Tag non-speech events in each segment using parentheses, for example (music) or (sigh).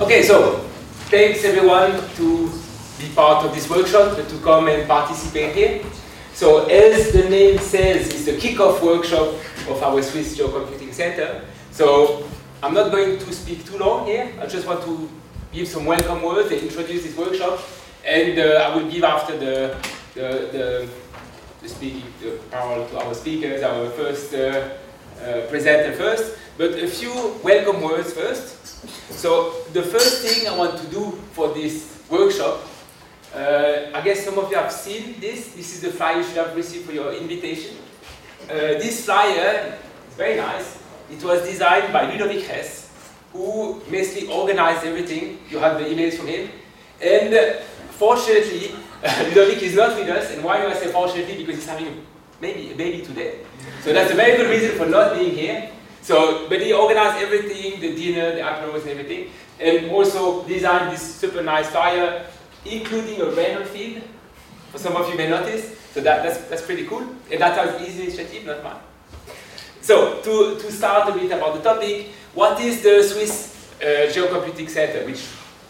Okay, so thanks everyone to be part of this workshop, to come and participate here. So as the name says, it's the kickoff workshop of our Swiss Geocomputing Center. So I'm not going to speak too long here. I just want to give some welcome words and introduce this workshop. And uh, I will give after the, the, the, the speaking the power to our speakers, our first uh, uh, presenter first. But a few welcome words first. So the first thing I want to do for this workshop, uh, I guess some of you have seen this. This is the flyer you should have received for your invitation. Uh, this flyer is very nice. It was designed by Ludovic Hess, who basically organized everything. You have the emails from him. And uh, fortunately, (laughs) Ludovic is not with us. And why do I say fortunately? Because he's having maybe a baby today. So that's a very good reason for not being here. So, but he organized everything, the dinner, the applause, and everything, and also designed this super nice flyer, including a random field. For some of you may notice. So that, that's, that's pretty cool. And that's his initiative, not mine. So, to, to start a bit about the topic, what is the Swiss uh, Geocomputing Center, which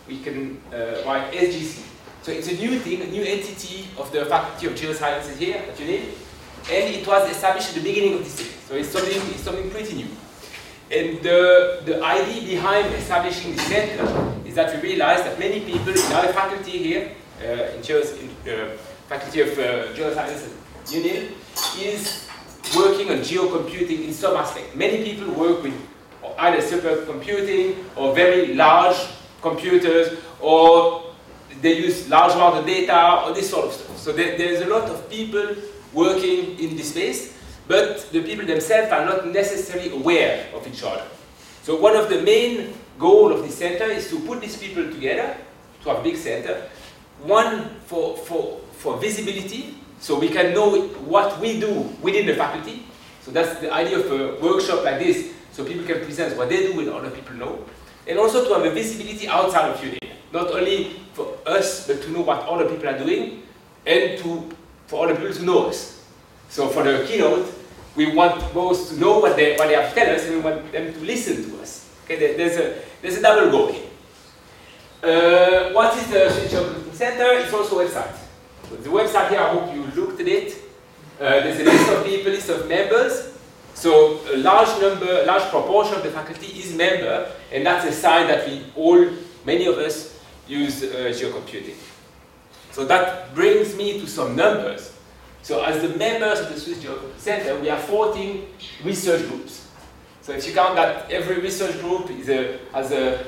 we can uh, write SGC? So it's a new thing, a new entity of the Faculty of Geosciences here at UNIL, and it was established at the beginning of this year. So it's something, it's something pretty new. And the, the idea behind establishing this center is that we realized that many people in our faculty here, uh, in, Geos, in uh, Faculty of uh, Geoscience is working on geocomputing in some aspect. Many people work with either supercomputing or very large computers or they use large amount of data or this sort of stuff. So there, there's a lot of people working in this space but the people themselves are not necessarily aware of each other. So one of the main goals of this center is to put these people together, to have a big center, one for, for, for visibility, so we can know what we do within the faculty. So that's the idea of a workshop like this, so people can present what they do and other people know. And also to have a visibility outside of UNIL, not only for us, but to know what other people are doing, and to, for other people to know us. So for the keynote, we want both to know what they, what they have to tell us and we want them to listen to us. Okay, there's a, there's a double goal here. Uh, what is the Switch Open Center? It's also a website. So the website here, I hope you looked at it. Uh, there's a list of people, list of members. So a large number, large proportion of the faculty is member, and that's a sign that we all, many of us, use uh, geocomputing. So that brings me to some numbers. So as the members of the Swiss Geocomputing Center, we have 14 research groups. So if you count that every research group is a, has a,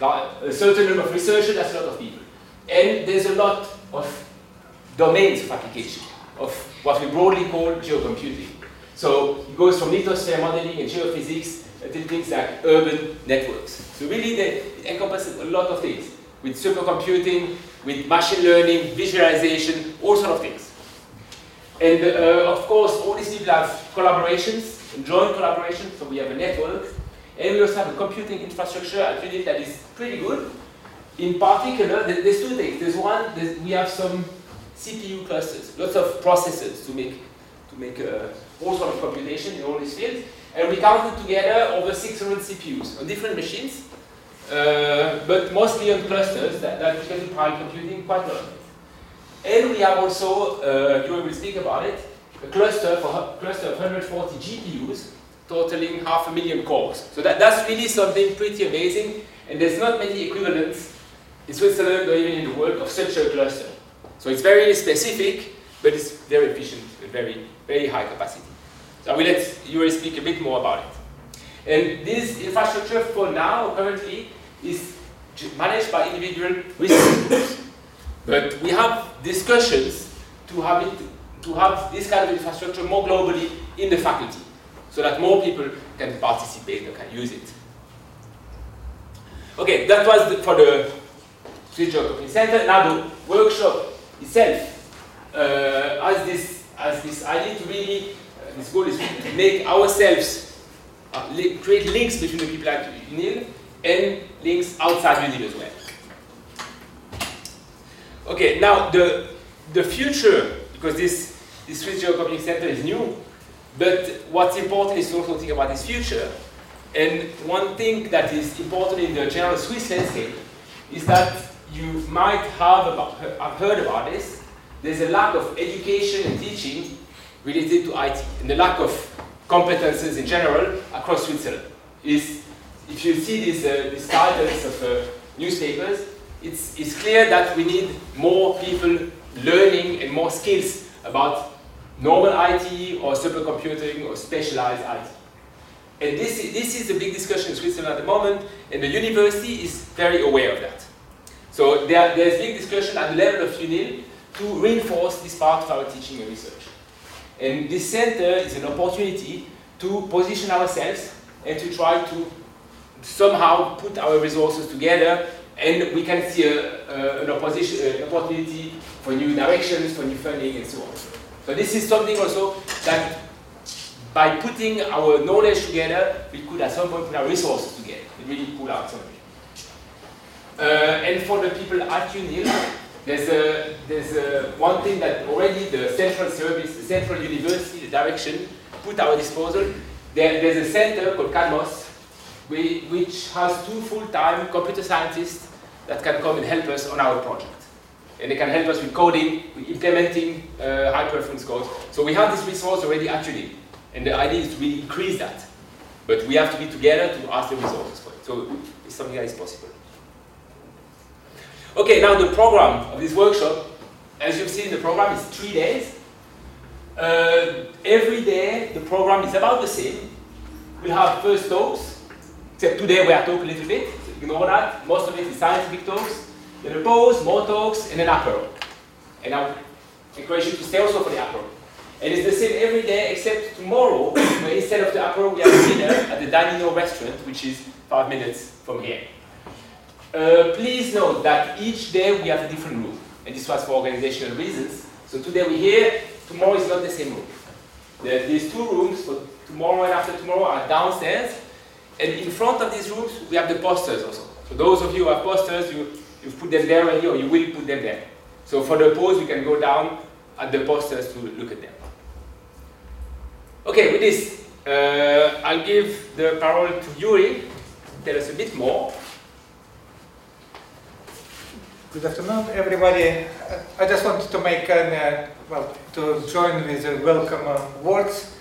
a certain number of researchers, that's a lot of people. And there's a lot of domains of application of what we broadly call geocomputing. So it goes from lithosphere modeling and geophysics until things like urban networks. So really they encompass a lot of things with supercomputing, with machine learning, visualization, all sort of things. And uh, of course, all these people have collaborations, joint collaborations, so we have a network. And we also have a computing infrastructure at UNIL that is pretty good. In particular, there's two things. There's one, there's, we have some CPU clusters, lots of processors to make, to make uh, all sort of computation in all these fields. And we counted together over 600 CPUs on different machines, uh, but mostly on clusters that, that we can do parallel computing quite a lot. And we have also, uh, you will speak about it, a cluster for cluster of 140 GPUs, totaling half a million cores. So that, that's really something pretty amazing, and there's not many equivalents in Switzerland or even in the world of such a cluster. So it's very specific, but it's very efficient very, very high capacity. So I will let Yury speak a bit more about it. And this infrastructure for now, currently, is managed by individual research groups. But we have discussions to have it, to have this kind of infrastructure more globally in the faculty, so that more people can participate and can use it. Okay, that was the, for the Geocomputing Center. Now the workshop itself uh, has this has this idea to really uh, this goal is to make ourselves uh, li create links between the people at the UNIL and links outside the UNIL as well. Okay, now the, the future, because this, this Swiss Geocomputing Center is new, but what's important is to also think about this future. And one thing that is important in the general Swiss landscape is that you might have, about, have heard about this. There's a lack of education and teaching related to IT, and the lack of competences in general across Switzerland. Is if you see these, uh, these titles of uh, newspapers, it's, it's clear that we need more people learning and more skills about normal IT or supercomputing or specialized IT. And this, this is a big discussion in Switzerland at the moment, and the university is very aware of that. So there, there's big discussion at the level of UNIL to reinforce this part of our teaching and research. And this center is an opportunity to position ourselves and to try to somehow put our resources together and we can see a, an, an opportunity for new directions, for new funding and so on. So this is something also that by putting our knowledge together, we could at some point put our resources together and really pull out something. Uh, and for the people at UNIL, there's, a, there's a, one thing that already the central service, the central university, the direction, put our disposal. There, there's a center called CADMOS, which has two full-time computer scientists that can come and help us on our project. And they can help us with coding, with implementing uh, high-performance codes. So we have this resource already actually, and the idea is to really increase that. But we have to be together to ask the resources for it. So it's something that is possible. Okay, now the program of this workshop, as you've seen, the program is three days. Uh, every day, the program is about the same. We have first talks, except today we are talking a little bit, so ignore that. Most of it is scientific talks. Then a pause, more talks, and an apero. And I encourage you to stay also for the apero. And it's the same every day except tomorrow, (coughs) where instead of the apero, we have dinner at the Danino restaurant, which is five minutes from here. Uh, please note that each day we have a different room, and this was for organizational reasons. So today we're here, tomorrow is not the same room. There, these two rooms for tomorrow and after tomorrow are downstairs, and in front of these rooms we have the posters also. So those of you who have posters, you, you've put them there already, or you will put them there. So for the pause, you can go down at the posters to look at them. Okay, with this, uh, I'll give the parole to Yury, tell us a bit more Good afternoon, everybody. I just wanted to make an, uh, well, to join with the welcome words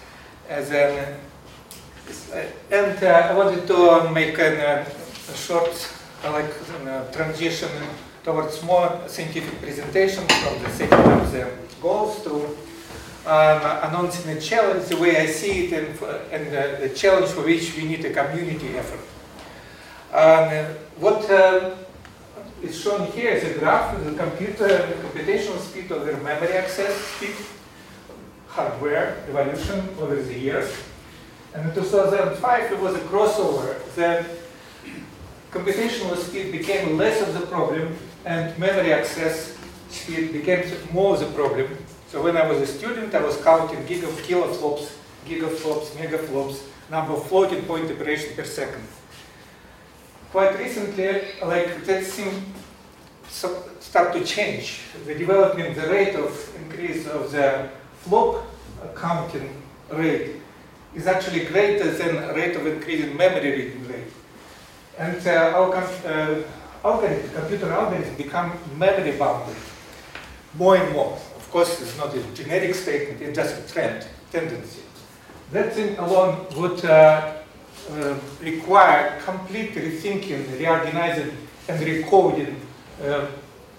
as an, and uh, I wanted to make uh, a short, uh, like, transition towards more scientific presentation from the setting of the goals to um, announcing the challenge, the way I see it, and, and the challenge for which we need a community effort. Um, what is shown here is a graph of the computer the computational speed over memory access speed, hardware evolution over the years. And in uh, 2005, it was a crossover that computational speed became less of the problem and memory access speed became more of the problem. So when I was a student, I was counting gigaflops, kiloflops, gigaflops, megaflops, number of floating point operation per second quite recently, like that seemed so start to change. The development, the rate of increase of the flop counting rate is actually greater than rate of increase in memory reading rate. And uh, our com uh, algorithm, computer algorithms become memory bounded more and more. Of course, it's not a generic statement, it's just a trend, tendency. That thing alone would uh, uh, require complete rethinking, reorganizing, and recoding uh,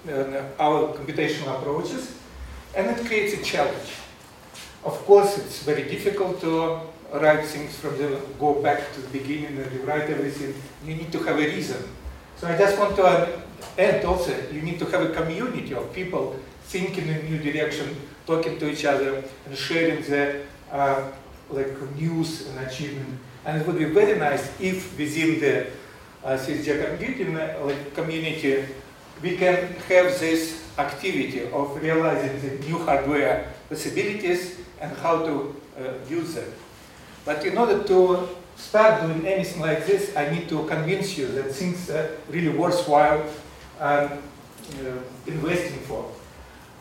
uh, our computational approaches, and it creates a challenge. Of course, it's very difficult to write things from the go back to the beginning and rewrite everything. You need to have a reason. So I just want to add also, you need to have a community of people thinking in a new direction, talking to each other, and sharing the uh, like news and achievement and it would be very nice if within the uh, computing uh, community, we can have this activity of realizing the new hardware possibilities and how to uh, use them. But in order to start doing anything like this, I need to convince you that things are really worthwhile um, uh, investing for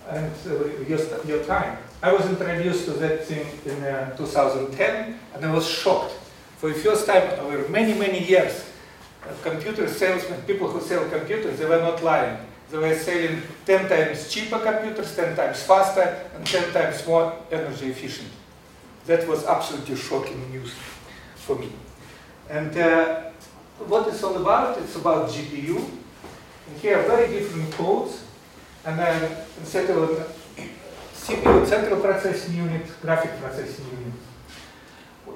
and uh, your, your time. I was introduced to that thing in uh, 2010 and I was shocked For the first time over many, many years, uh, computer salesmen, people who sell computers, they were not lying. They were selling 10 times cheaper computers, 10 times faster, and 10 times more energy efficient. That was absolutely shocking news for me. And uh, what it's all about, it's about GPU. And here are very different codes. And then instead of CPU, central processing unit, graphic processing unit.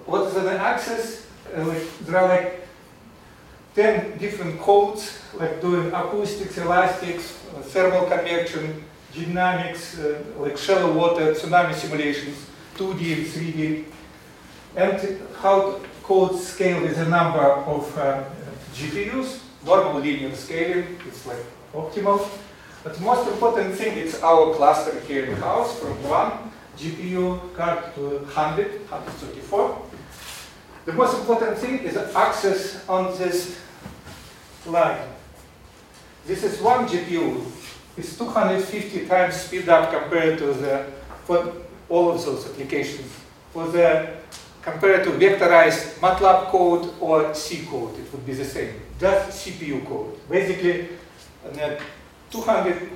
What is an axis? Uh, like, there are like 10 different codes, like doing acoustics, elastics, uh, thermal convection, dynamics, uh, like shallow water, tsunami simulations, 2D and 3D, and how codes scale with a number of uh, GPUs, normal linear scaling, it's like optimal. But the most important thing is our cluster here in house from one GPU card to 100, 134. The most important thing is access on this line. This is one GPU. It's 250 times speed up compared to the, all of those applications. For the, compared to vectorized MATLAB code or C code, it would be the same. Just CPU code. Basically, 200,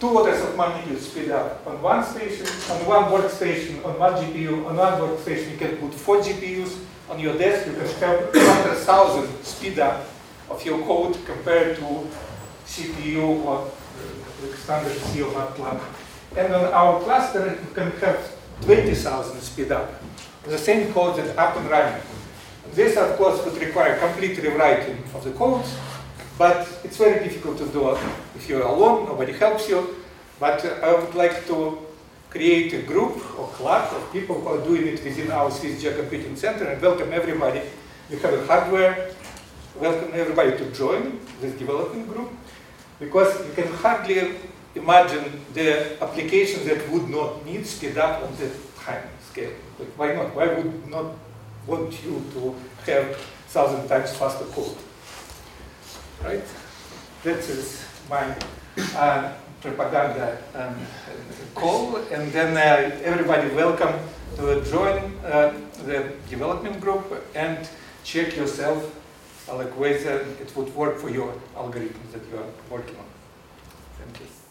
two orders of magnitude speed up on one station, on one workstation, on one GPU, on one workstation you can put four GPUs, on your desk you can have 100,000 speed up of your code compared to CPU or standard C or MATLAB. And on our cluster you can have 20,000 speed up. The same code that's up and running. This of course would require complete rewriting of the codes but it's very difficult to do if you're alone, nobody helps you. But uh, I would like to create a group or club of people who are doing it within our Swiss Computing Center and welcome everybody. We have a hardware, welcome everybody to join this development group because you can hardly imagine the applications that would not need up on the time scale. But why not? Why would not want you to have thousand times faster code? right? That is my uh, propaganda um, call, and then uh, everybody welcome to join uh, the development group and check yourself like whether it would work for your algorithms that you are working on. Thank you.